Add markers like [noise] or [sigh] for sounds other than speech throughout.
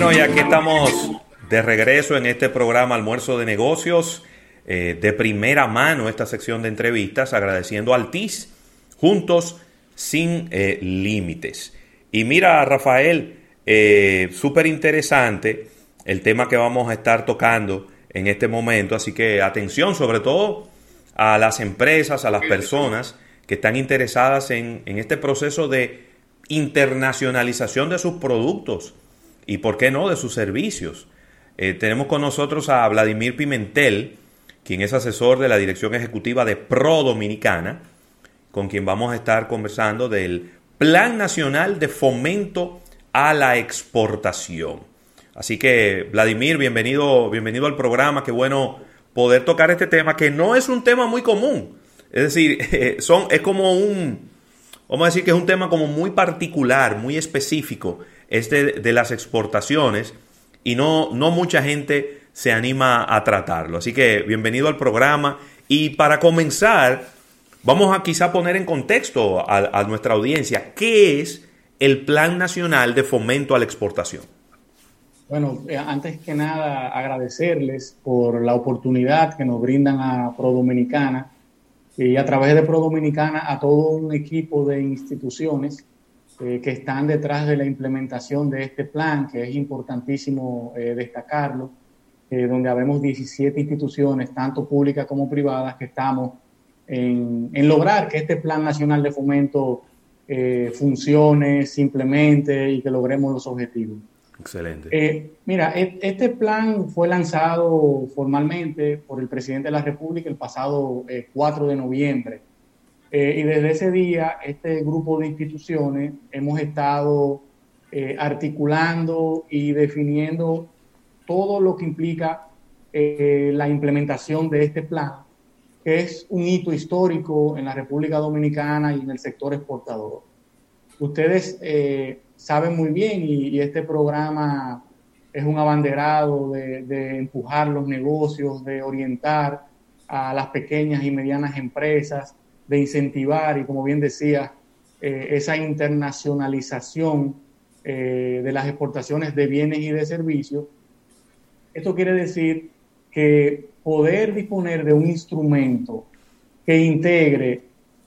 Bueno, y aquí estamos de regreso en este programa Almuerzo de Negocios, eh, de primera mano esta sección de entrevistas, agradeciendo al TIS, juntos sin eh, límites. Y mira, Rafael, eh, súper interesante el tema que vamos a estar tocando en este momento, así que atención sobre todo a las empresas, a las personas que están interesadas en, en este proceso de internacionalización de sus productos y, por qué no, de sus servicios. Eh, tenemos con nosotros a Vladimir Pimentel, quien es asesor de la Dirección Ejecutiva de Pro Dominicana, con quien vamos a estar conversando del Plan Nacional de Fomento a la Exportación. Así que, Vladimir, bienvenido, bienvenido al programa. Qué bueno poder tocar este tema, que no es un tema muy común. Es decir, [laughs] son, es como un, vamos a decir que es un tema como muy particular, muy específico, es de, las exportaciones y no, no mucha gente se anima a tratarlo. Así que bienvenido al programa y para comenzar, vamos a quizá poner en contexto a, nuestra audiencia qué es el Plan Nacional de Fomento a la Exportación. Bueno, eh, antes que nada agradecerles por la oportunidad que nos brindan a Pro Dominicana y a través de Pro Dominicana a todo un equipo de instituciones eh, que están detrás de la implementación de este plan, que es importantísimo eh, destacarlo, donde habemos 17 instituciones, tanto públicas como privadas, que estamos en, en lograr que este Plan Nacional de Fomento funcione, simplemente y que logremos los objetivos. Excelente. Eh, mira, e, este plan fue lanzado formalmente por el presidente de la República el pasado 4 eh, de noviembre. Eh, y desde ese día, este grupo de instituciones hemos estado articulando y definiendo todo lo que implica la implementación de este plan, que es un hito histórico en la República Dominicana y en el sector exportador. Ustedes saben muy bien y, este programa es un abanderado de, empujar los negocios, de orientar a las pequeñas y medianas empresas, de incentivar y como bien decía, eh, esa internacionalización eh, de las exportaciones de bienes y de servicios. Esto quiere decir que poder disponer de un instrumento que integre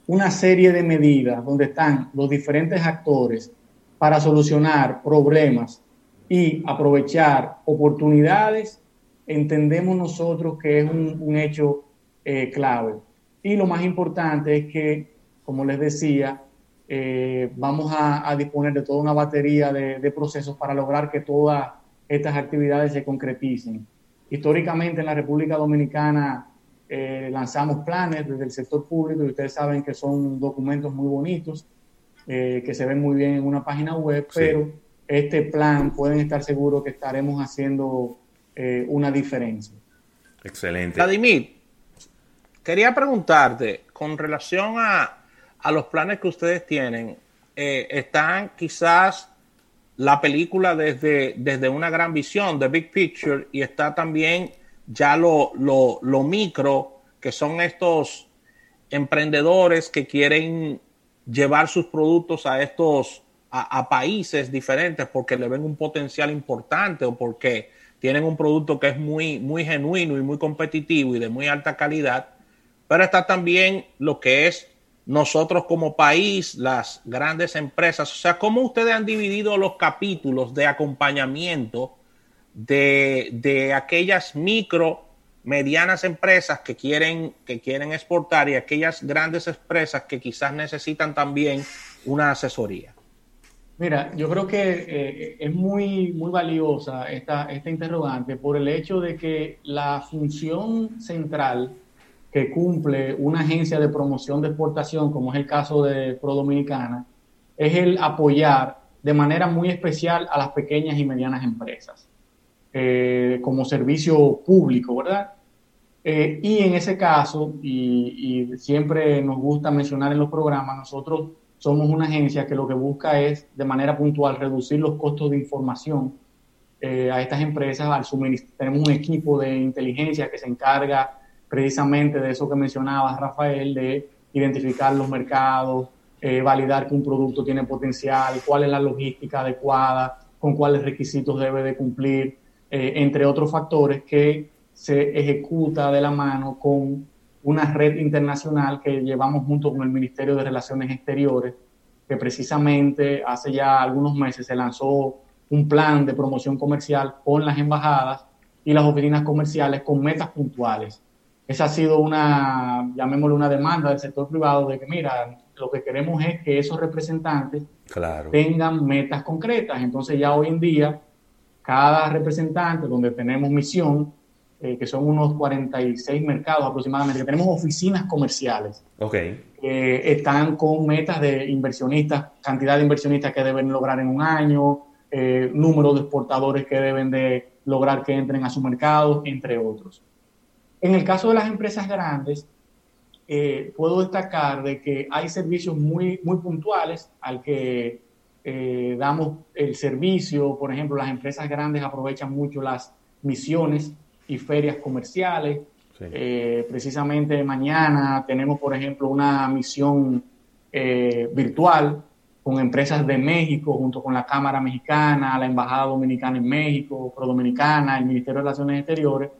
una serie de medidas donde están los diferentes actores para solucionar problemas y aprovechar oportunidades, entendemos nosotros que es un, hecho eh, clave. Y lo más importante es que, como les decía, eh, vamos a, disponer de toda una batería de, procesos para lograr que todas estas actividades se concreticen. Históricamente en la República Dominicana eh, lanzamos planes desde el sector público y ustedes saben que son documentos muy bonitos eh, que se ven muy bien en una página web, pero este plan pueden estar seguros que estaremos haciendo eh, una diferencia. Excelente. Vladimir, quería preguntarte con relación a, los planes que ustedes tienen, eh, están quizás la película desde, desde una gran visión, de Big Picture, y está también ya lo, lo, lo micro, que son estos emprendedores que quieren llevar sus productos a estos a, países diferentes porque le ven un potencial importante o porque tienen un producto que es muy, muy genuino y muy competitivo y de muy alta calidad, pero está también lo que es nosotros como país, las grandes empresas, o sea, cómo ustedes han dividido los capítulos de acompañamiento de, de aquellas micro medianas empresas que quieren, que quieren exportar y aquellas grandes empresas que quizás necesitan también una asesoría? Mira, yo creo que eh, es muy, muy valiosa esta, esta interrogante por el hecho de que la función central que cumple una agencia de promoción de exportación, como es el caso de Pro Dominicana, es el apoyar de manera muy especial a las pequeñas y medianas empresas. Eh, como servicio público, ¿verdad? Eh, y en ese caso, y, siempre nos gusta mencionar en los programas, nosotros somos una agencia que lo que busca es de manera puntual reducir los costos de información eh, a estas empresas al. Tenemos un equipo de inteligencia que se encarga precisamente de eso que mencionabas, Rafael, de identificar los mercados, validar que un producto tiene potencial, cuál es la logística adecuada, con cuáles requisitos debe de cumplir, eh, entre otros factores que se ejecuta de la mano con una red internacional que llevamos junto con el Ministerio de Relaciones Exteriores, que precisamente hace ya algunos meses se lanzó un plan de promoción comercial con las embajadas y las oficinas comerciales con metas puntuales. Esa ha sido una, llamémosle una demanda del sector privado de que, mira, lo que queremos es que esos representantes tengan metas concretas. Entonces ya hoy en día, cada representante donde tenemos misión, eh, que son unos 46 mercados aproximadamente, que tenemos oficinas comerciales. Okay. Que están con metas de inversionistas, cantidad de inversionistas que deben lograr en un año, eh, número de exportadores que deben de lograr que entren a su mercado, entre otros. En el caso de las empresas grandes, eh, puedo destacar de que hay servicios muy, muy puntuales al que damos el servicio. Por ejemplo, las empresas grandes aprovechan mucho las misiones y ferias comerciales. Eh, precisamente mañana tenemos, por ejemplo, una misión eh, virtual con empresas de México, junto con la Cámara Mexicana, la Embajada Dominicana en México, Pro Dominicana, el Ministerio de Relaciones Exteriores,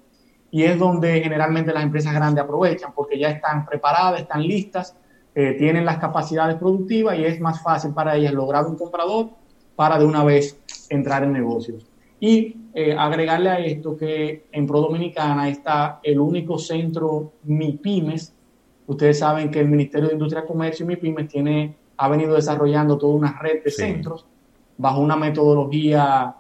y es donde generalmente las empresas grandes aprovechan porque ya están preparadas, están listas, eh, tienen las capacidades productivas y es más fácil para ellas lograr un comprador para de una vez entrar en negocios. Y eh, agregarle a esto que en Pro Dominicana está el único centro MIPIMES. Ustedes saben que el Ministerio de Industria, Comercio y MIPIMES tiene, ha venido desarrollando toda una red de centros bajo una metodología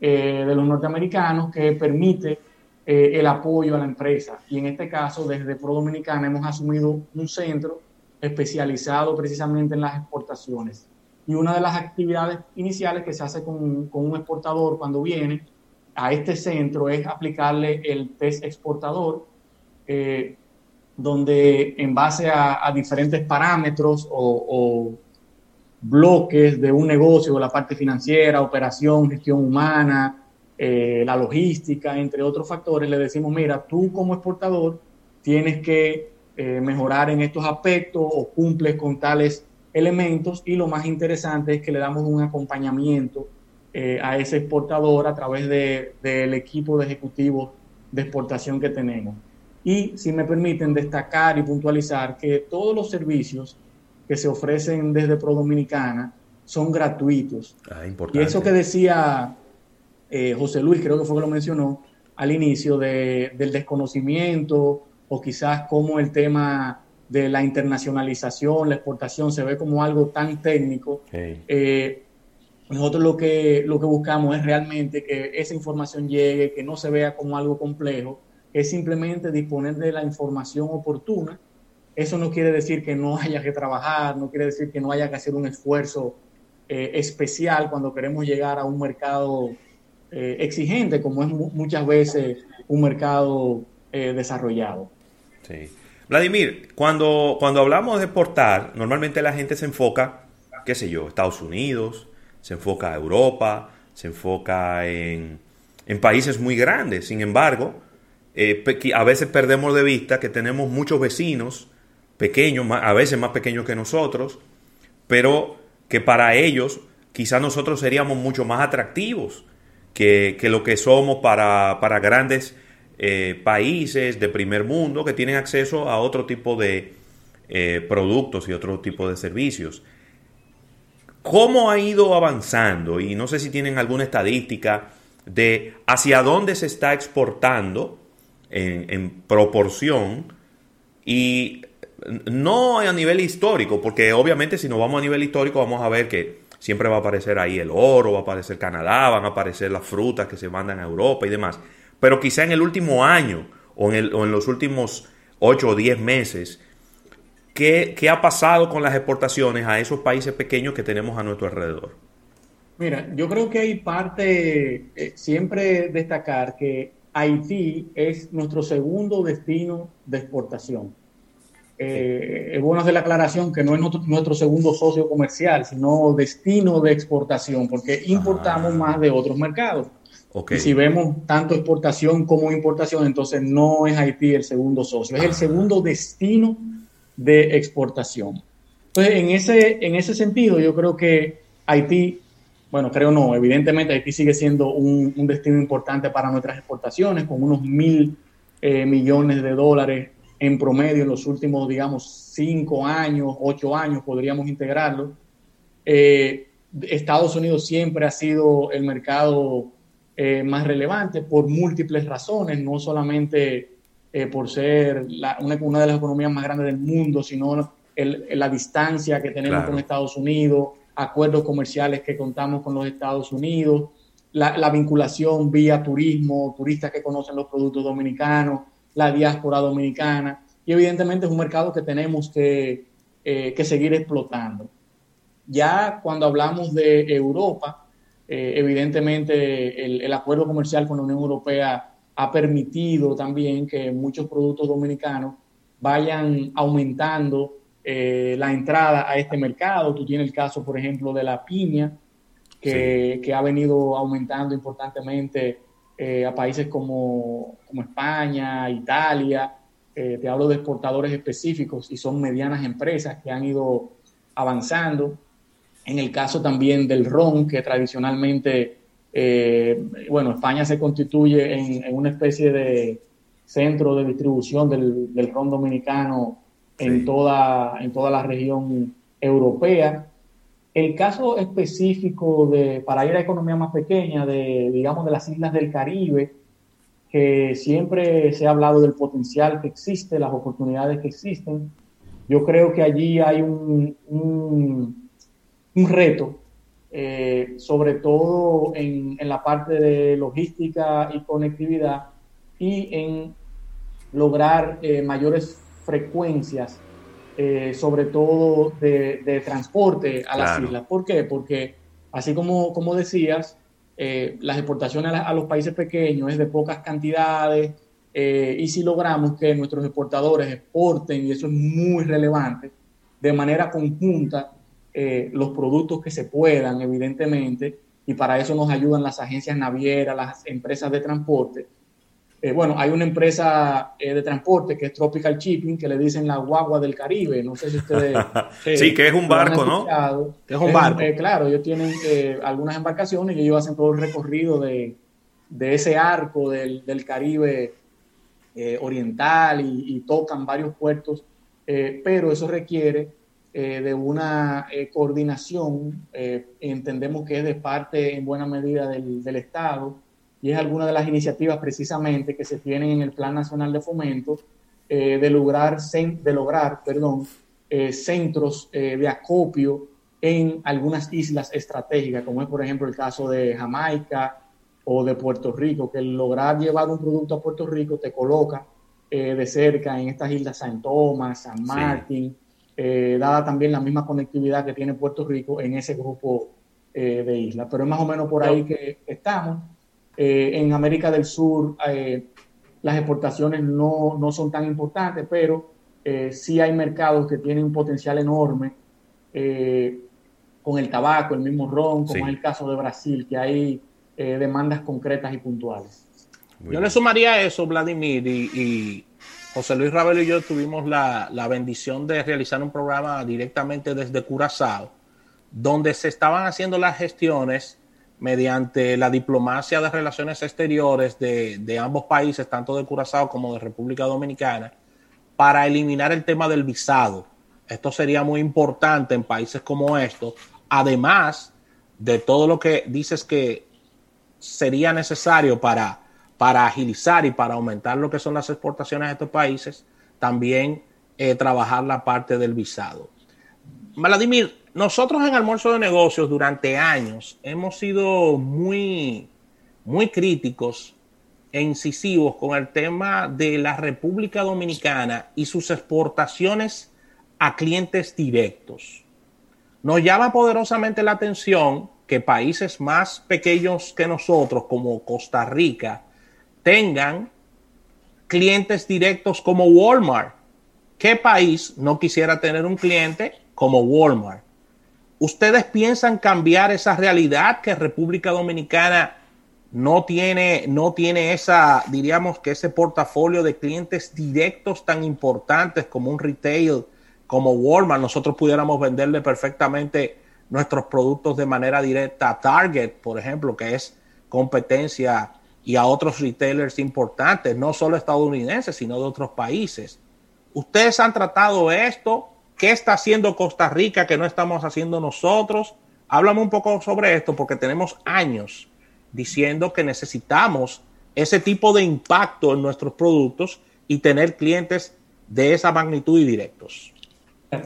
eh, de los norteamericanos que permite eh, el apoyo a la empresa. Y en este caso, desde Pro Dominicana hemos asumido un centro especializado precisamente en las exportaciones. Y una de las actividades iniciales que se hace con, un exportador cuando viene a este centro es aplicarle el test exportador, eh, donde en base a, diferentes parámetros o, bloques de un negocio, la parte financiera, operación, gestión humana, eh, la logística, entre otros factores, le decimos, mira, tú como exportador tienes que eh, mejorar en estos aspectos o cumples con tales elementos y lo más interesante es que le damos un acompañamiento eh, a ese exportador a través del equipo de ejecutivos de exportación que tenemos. Y si me permiten destacar y puntualizar que todos los servicios que se ofrecen desde Pro Dominicana son gratuitos. Ah, y eso que decía eh, José Luis, creo que fue que lo mencionó al inicio, de, del desconocimiento o quizás como el tema de la internacionalización, la exportación, se ve como algo tan técnico. Eh, nosotros lo que, lo que buscamos es realmente que esa información llegue, que no se vea como algo complejo, es simplemente disponer de la información oportuna. Eso no quiere decir que no haya que trabajar, no quiere decir que no haya que hacer un esfuerzo eh, especial cuando queremos llegar a un mercado eh, exigente, como es muchas veces un mercado desarrollado. Sí. Vladimir, cuando, cuando hablamos de exportar, normalmente la gente se enfoca, qué sé yo, Estados Unidos, se enfoca a Europa, se enfoca en, países muy grandes. Sin embargo, eh, a veces perdemos de vista que tenemos muchos vecinos pequeños, a veces más pequeños que nosotros, pero que para ellos quizás nosotros seríamos mucho más atractivos que, lo que somos para, para grandes eh, países de primer mundo que tienen acceso a otro tipo de eh, productos y otro tipo de servicios. ¿Cómo ha ido avanzando? Y no sé si tienen alguna estadística de hacia dónde se está exportando en, proporción y no a nivel histórico, porque obviamente si nos vamos a nivel histórico vamos a ver que siempre va a aparecer ahí el oro, va a aparecer Canadá, van a aparecer las frutas que se mandan a Europa y demás pero quizá en el último año o en, los últimos 8 o 10 meses, ¿qué, ha pasado con las exportaciones a esos países pequeños que tenemos a nuestro alrededor? Mira, yo creo que hay parte, eh, siempre destacar que Haití es nuestro segundo destino de exportación. Eh, es bueno hacer la aclaración que no es nuestro, segundo socio comercial, sino destino de exportación, porque importamos ah. más de otros mercados. Y si vemos tanto exportación como importación, entonces no es Haití el segundo socio, es el segundo destino de exportación. Entonces, en ese, en ese sentido, yo creo que Haití bueno, creo no, evidentemente Haití sigue siendo un, destino importante para nuestras exportaciones, con unos mil eh, millones de dólares en promedio en los últimos, digamos, cinco años, ocho años, podríamos integrarlo. Eh, Estados Unidos siempre ha sido el mercado eh, más relevante por múltiples razones, no solamente por ser una, de las economías más grandes del mundo, sino la distancia que tenemos con Estados Unidos, acuerdos comerciales que contamos con los Estados Unidos, la, vinculación vía turismo, turistas que conocen los productos dominicanos, la diáspora dominicana, y evidentemente es un mercado que tenemos que, eh, seguir explotando. Ya cuando hablamos de Europa, eh, evidentemente el, el, acuerdo comercial con la Unión Europea ha permitido también que muchos productos dominicanos vayan aumentando eh, la entrada a este mercado. Tú tienes el caso, por ejemplo, de la piña, que, ha venido aumentando importantemente eh, a países como, España, Italia. Eh, te hablo de exportadores específicos y son medianas empresas que han ido avanzando. En el caso también del ron, que tradicionalmente, bueno, España se constituye en, una especie de centro de distribución del, del ron dominicano en, toda, en toda la región europea. El caso específico de, para ir a economía más pequeña, de, digamos, de las islas del Caribe, que siempre se ha hablado del potencial que existe, las oportunidades que existen. Yo creo que allí hay un, un, reto, eh, sobre todo en, en, la parte de logística y conectividad y en lograr eh, mayores frecuencias, eh, sobre todo de, transporte a las islas. ¿Por qué? Porque así como, como decías, eh, las exportaciones a, los países pequeños es de pocas cantidades eh, y si logramos que nuestros exportadores exporten, y eso es muy relevante, de manera conjunta los productos que se puedan, evidentemente, y para eso nos ayudan las agencias navieras, las empresas de transporte, eh, bueno, hay una empresa eh, de transporte que es Tropical Shipping, que le dicen la guagua del Caribe. No sé si ustedes. [laughs] sí, que es un [laughs] barco, ¿no? es un barco. Eh, claro, ellos tienen algunas embarcaciones y ellos hacen todo el recorrido de, ese arco del, Caribe oriental y, tocan varios puertos, pero eso requiere de una coordinación. entendemos que es de parte, en buena medida, del, del Estado y es alguna de las iniciativas precisamente que se tienen en el Plan Nacional de Fomento eh, de lograr, de lograr perdón, eh, centros eh, de acopio en algunas islas estratégicas, como es por ejemplo el caso de Jamaica o de Puerto Rico, que lograr llevar un producto a Puerto Rico te coloca de cerca en estas islas San Tomás, San Martín, dada también la misma conectividad que tiene Puerto Rico en ese grupo de islas. Pero es más o menos por ahí que estamos. Eh, en América del Sur eh, las exportaciones no, no, son tan importantes, pero eh, sí hay mercados que tienen un potencial enorme con el tabaco, el mismo ron, como es el caso de Brasil, que hay demandas concretas y puntuales. yo le sumaría a eso, Vladimir, y, José Luis Ravelo y yo tuvimos la, la bendición de realizar un programa directamente desde Curazao, donde se estaban haciendo las gestiones mediante la diplomacia de relaciones exteriores de, ambos países, tanto de Curazao como de República Dominicana, para eliminar el tema del visado. Esto sería muy importante en países como estos, además de todo lo que dices que sería necesario para, para agilizar y para aumentar lo que son las exportaciones a estos países, también eh, trabajar la parte del visado. Vladimir, nosotros en Almuerzo de Negocios durante años hemos sido muy, muy críticos e incisivos con el tema de la República Dominicana y sus exportaciones a clientes directos. Nos llama poderosamente la atención que países más pequeños que nosotros, como Costa Rica, tengan clientes directos como Walmart. ¿Qué país no quisiera tener un cliente como Walmart? ¿Ustedes piensan cambiar esa realidad que República Dominicana no tiene, no tiene esa, diríamos que ese portafolio de clientes directos tan importantes como un retail, como Walmart? Nosotros pudiéramos venderle perfectamente nuestros productos de manera directa a Target, por ejemplo, que es competencia y a otros retailers importantes, no solo estadounidenses, sino de otros países. Ustedes han tratado esto, ¿qué está haciendo Costa Rica que no estamos haciendo nosotros? Háblame un poco sobre esto porque tenemos años diciendo que necesitamos ese tipo de impacto en nuestros productos y tener clientes de esa magnitud y directos.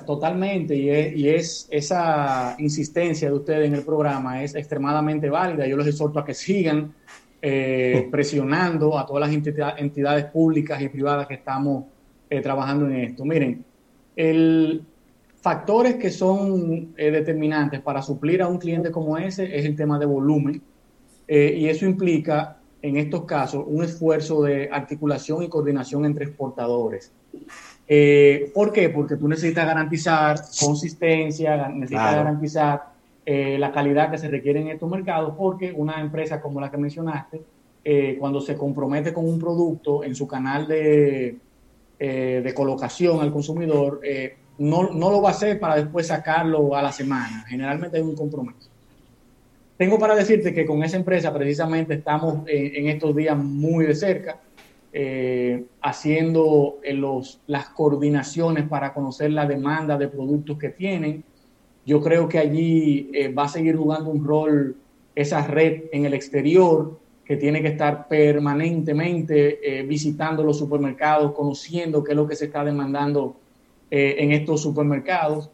Totalmente, y es, esa insistencia de ustedes en el programa es extremadamente válida. Yo les exhorto a que sigan eh, [laughs] presionando a todas las entidades públicas y privadas que estamos eh, trabajando en esto. Miren, el, factores que son eh, determinantes para suplir a un cliente como ese es el tema de volumen, y eso implica, en estos casos, un esfuerzo de articulación y coordinación entre exportadores. Eh, ¿Por qué? Porque tú necesitas garantizar consistencia, necesitas garantizar eh, la calidad que se requiere en estos mercados, porque una empresa como la que mencionaste, eh, cuando se compromete con un producto en su canal de, de colocación al consumidor, no, no, lo va a hacer para después sacarlo a la semana. Generalmente hay un compromiso. Tengo para decirte que con esa empresa precisamente estamos en estos días muy de cerca eh, haciendo eh, los, las coordinaciones para conocer la demanda de productos que tienen. Yo creo que allí eh, va a seguir jugando un rol esa red en el exterior que tiene que estar permanentemente visitando los supermercados, conociendo qué es lo que se está demandando en estos supermercados.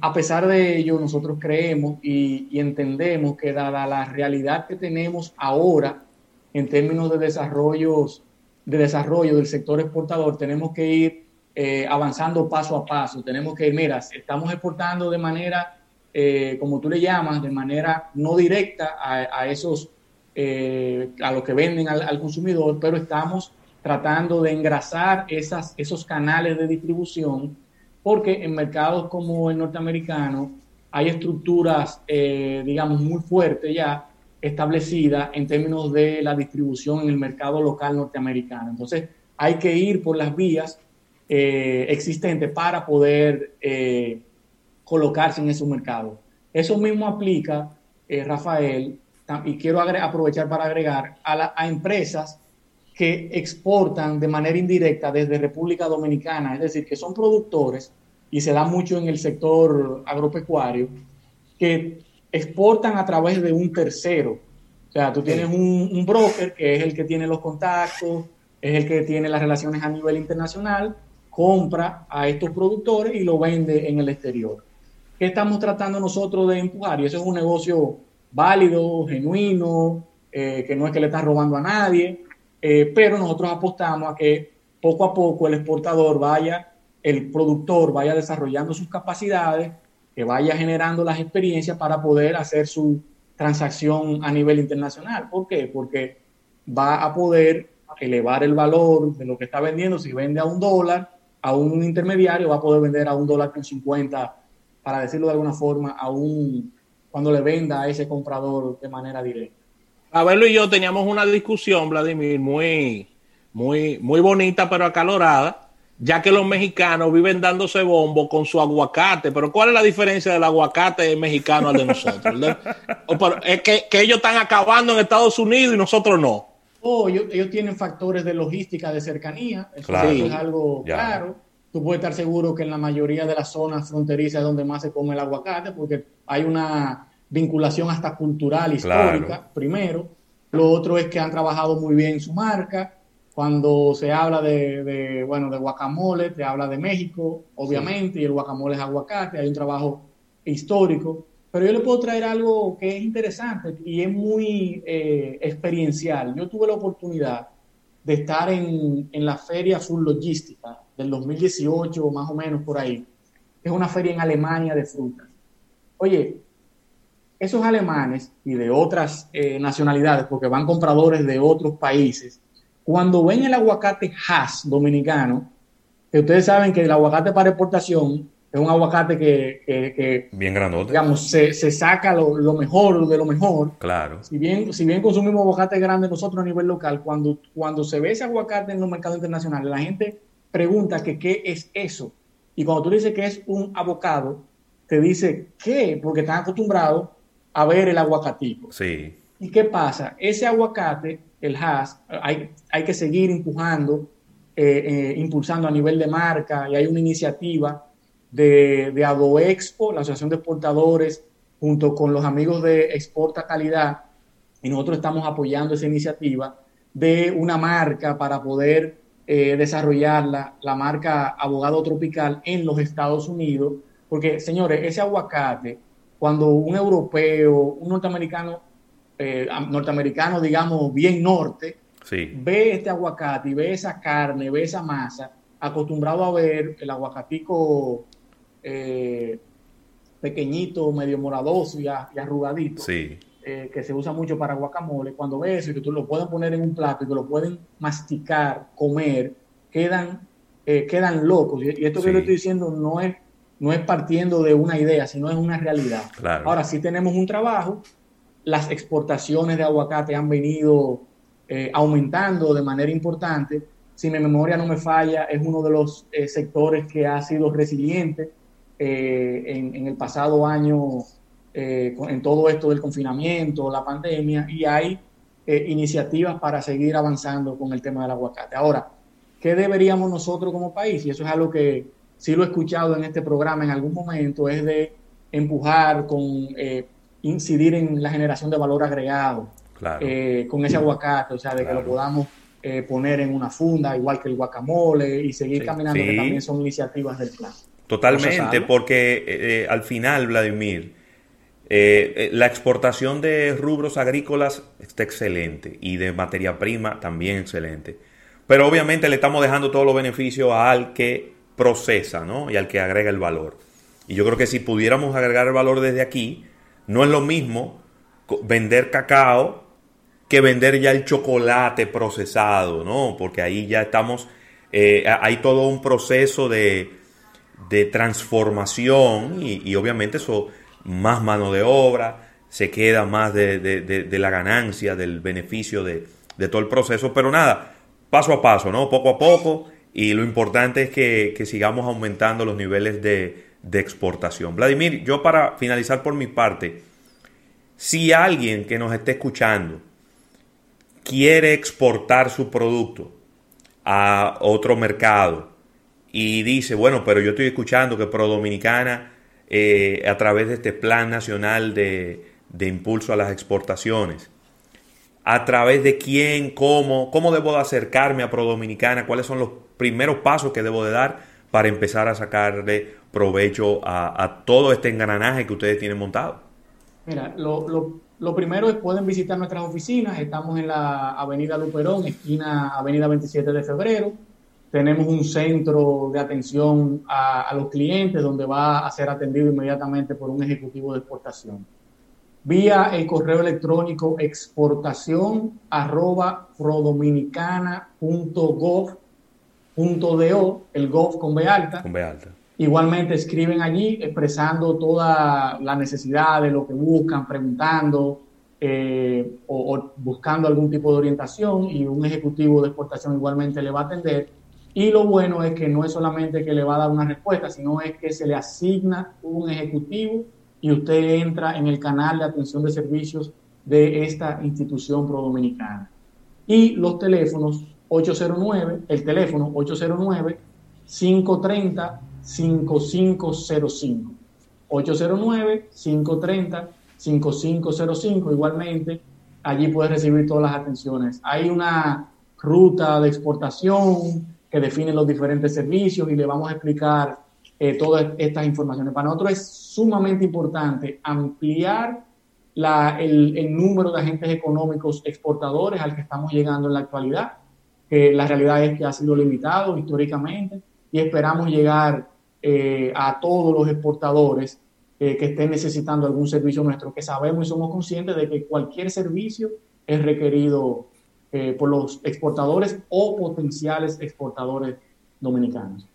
a pesar de ello, nosotros creemos y, entendemos que dada la realidad que tenemos ahora, en términos de desarrollos de desarrollo del sector exportador, tenemos que ir eh, avanzando paso a paso. Tenemos que ir, mira, estamos exportando de manera, eh, como tú le llamas, de manera no directa a, esos, eh, a los que venden al, consumidor, pero estamos tratando de engrasar esos canales de distribución, porque en mercados como el norteamericano hay estructuras, digamos, muy fuertes ya establecida en términos de la distribución en el mercado local norteamericano. Entonces, hay que ir por las vías eh, existentes para poder eh, colocarse en esos mercados. Eso mismo aplica, eh, Rafael, y quiero aprovechar para agregar a, a empresas que exportan de manera indirecta desde República Dominicana, es decir, que son productores, y se da mucho en el sector agropecuario, que exportan a través de un tercero. O sea, tú tienes un, broker que es el que tiene los contactos, es el que tiene las relaciones a nivel internacional, compra a estos productores y lo vende en el exterior. ¿Qué estamos tratando nosotros de empujar? Y eso es un negocio válido, genuino, eh, que no es que le estás robando a nadie, eh, pero nosotros apostamos a que poco a poco el exportador vaya, el productor vaya desarrollando sus capacidades que vaya generando las experiencias para poder hacer su transacción a nivel internacional. ¿Por qué? Porque va a poder elevar el valor de lo que está vendiendo. Si vende a un dólar, a un intermediario va a poder vender a un dólar con 50, para decirlo de alguna forma, a un, cuando le venda a ese comprador de manera directa. Abelo y yo teníamos una discusión, Vladimir, muy, muy, muy bonita pero acalorada, ya que los mexicanos viven dándose bombo con su aguacate. Pero ¿cuál es la diferencia del aguacate mexicano al de nosotros? es que, ellos están acabando en Estados Unidos y nosotros no. Oh, ellos, tienen factores de logística de cercanía, eso es algo claro. Tú puedes estar seguro que en la mayoría de las zonas fronterizas es donde más se come el aguacate, porque hay una vinculación hasta cultural, histórica, primero. Lo otro es que han trabajado muy bien su marca cuando se habla de, bueno, de guacamole, te habla de México, obviamente, y el guacamole es aguacate, hay un trabajo histórico, pero yo le puedo traer algo que es interesante y es muy eh, experiencial. Yo tuve la oportunidad de estar en, en la Feria Sur Logística del 2018, más o menos por ahí. Es una feria en Alemania de frutas. Oye, esos alemanes y de otras eh, nacionalidades, porque van compradores de otros países, cuando ven el aguacate Hass dominicano, que ustedes saben que el aguacate para exportación es un aguacate que, bien grandote. Digamos, se, saca lo, mejor de lo mejor. Claro. Si bien, si bien consumimos aguacate grande nosotros a nivel local, cuando, cuando se ve ese aguacate en los mercados internacionales, la gente pregunta que qué es eso. Y cuando tú dices que es un abocado, te dice qué, porque están acostumbrados a ver el aguacatico. Sí. ¿Y qué pasa? Ese aguacate, el HAS, hay, hay que seguir empujando, eh, eh, impulsando a nivel de marca y hay una iniciativa de, de Adoexpo, la Asociación de Exportadores, junto con los amigos de Exporta Calidad, y nosotros estamos apoyando esa iniciativa de una marca para poder eh, desarrollarla, la marca Abogado Tropical en los Estados Unidos, porque señores, ese aguacate, cuando un europeo, un norteamericano, eh, norteamericano, digamos, bien norte, ve este aguacate y ve esa carne, ve esa masa, acostumbrado a ver el aguacatico eh, pequeñito, medio moradoso y, arrugadito. Sí eh, que se usa mucho para guacamole, cuando ves eso y que tú lo puedes poner en un plato y que lo pueden masticar, comer, quedan, eh, quedan locos. Y, esto que yo estoy diciendo no es, no es partiendo de una idea, sino es una realidad. Ahora sí tenemos un trabajo, las exportaciones de aguacate han venido eh, aumentando de manera importante. Si mi memoria no me falla, es uno de los sectores que ha sido resiliente en, en el pasado año eh, en todo esto del confinamiento, la pandemia, y hay eh, iniciativas para seguir avanzando con el tema del aguacate. Ahora, ¿qué deberíamos nosotros como país? Y eso es algo que sí lo he escuchado en este programa en algún momento, es de empujar con eh, incidir en la generación de valor agregado con ese aguacate, o sea, de que lo podamos poner en una funda, igual que el guacamole, y seguir caminando, que también son iniciativas del plan. Totalmente, porque al final, Vladimir, eh, eh, la exportación de rubros agrícolas está excelente y de materia prima también excelente. Pero obviamente le estamos dejando todos los beneficios al que procesa ¿no? y al que agrega el valor. Y yo creo que si pudiéramos agregar el valor desde aquí, no es lo mismo vender cacao que vender ya el chocolate procesado, ¿no? Porque ahí ya estamos, eh, hay todo un proceso de, de transformación y, y obviamente eso más mano de obra, se queda más de, la ganancia, del beneficio de, todo el proceso, pero nada, paso a paso, ¿no? Poco a poco, y lo importante es que, sigamos aumentando los niveles de, exportación. Vladimir, yo para finalizar por mi parte, si alguien que nos esté escuchando quiere exportar su producto a otro mercado y dice, bueno, pero yo estoy escuchando que Pro Dominicana eh, a través de este Plan Nacional de, Impulso a las Exportaciones. ¿A través de quién? ¿Cómo? ¿Cómo debo de acercarme a Pro Dominicana? ¿Cuáles son los primeros pasos que debo de dar para empezar a sacarle provecho a, todo este engranaje que ustedes tienen montado? Mira, lo, lo, primero es pueden visitar nuestras oficinas. Estamos en la Avenida Luperón, esquina Avenida 27 de Febrero tenemos un centro de atención a, los clientes donde va a ser atendido inmediatamente por un ejecutivo de exportación. Vía el correo electrónico exportación arroba prodominicana.gov.do, el gov con B alta. Con B alta. Igualmente escriben allí expresando toda la necesidad de lo que buscan, preguntando eh, o, o buscando algún tipo de orientación y un ejecutivo de exportación igualmente le va a atender y lo bueno es que no es solamente que le va a dar una respuesta, sino es que se le asigna un ejecutivo y usted entra en el canal de atención de servicios de esta institución pro-dominicana. Y los teléfonos 809, el teléfono 809 530 5505. 809 530 5505 igualmente allí puede recibir todas las atenciones. Hay una ruta de exportación, que definen los diferentes servicios y le vamos a explicar eh, todas estas informaciones. Para nosotros es sumamente importante ampliar el, número de agentes económicos exportadores al que estamos llegando en la actualidad. que la realidad es que ha sido limitado históricamente y esperamos llegar eh, a todos los exportadores eh, que estén necesitando algún servicio nuestro, que sabemos y somos conscientes de que cualquier servicio es requerido eh, por los exportadores o potenciales exportadores dominicanos.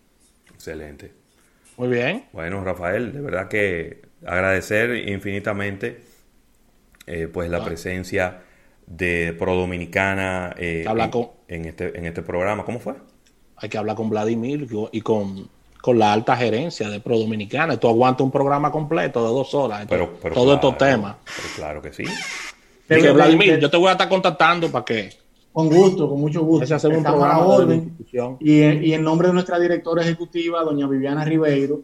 Excelente. Muy bien. Bueno, Rafael, de verdad que agradecer infinitamente eh, pues la ah. presencia de Pro Dominicana eh, en, este, en este programa. ¿Cómo fue? Hay que hablar con Vladimir y con, con la alta gerencia de Pro Dominicana. Tú aguantas un programa completo de dos horas. Pero, todo estos temas. claro que sí. Vladimir, yo te voy a estar contactando para que. Con gusto, con mucho gusto. un programa orden. Y, y, en nombre de nuestra directora ejecutiva, doña Viviana Ribeiro,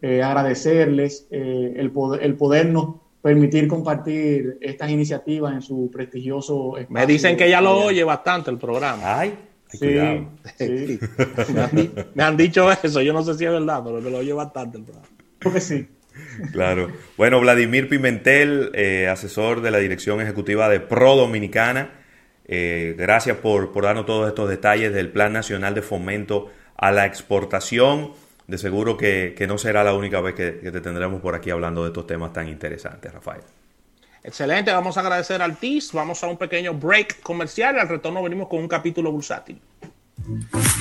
eh, agradecerles eh, el, poder, el podernos permitir compartir estas iniciativas en su prestigioso Me dicen que ella lo oye bastante el programa. Ay, sí, sí. [laughs] me, han, dicho eso, yo no sé si es verdad, pero me lo oye bastante el programa. Porque sí. Claro. Bueno, Vladimir Pimentel, eh, asesor de la Dirección Ejecutiva de Pro Dominicana, eh, gracias por, por darnos todos estos detalles del Plan Nacional de Fomento a la Exportación. De seguro que, no será la única vez que, que, te tendremos por aquí hablando de estos temas tan interesantes, Rafael. Excelente, vamos a agradecer al TIS, vamos a un pequeño break comercial, al retorno venimos con un capítulo bursátil.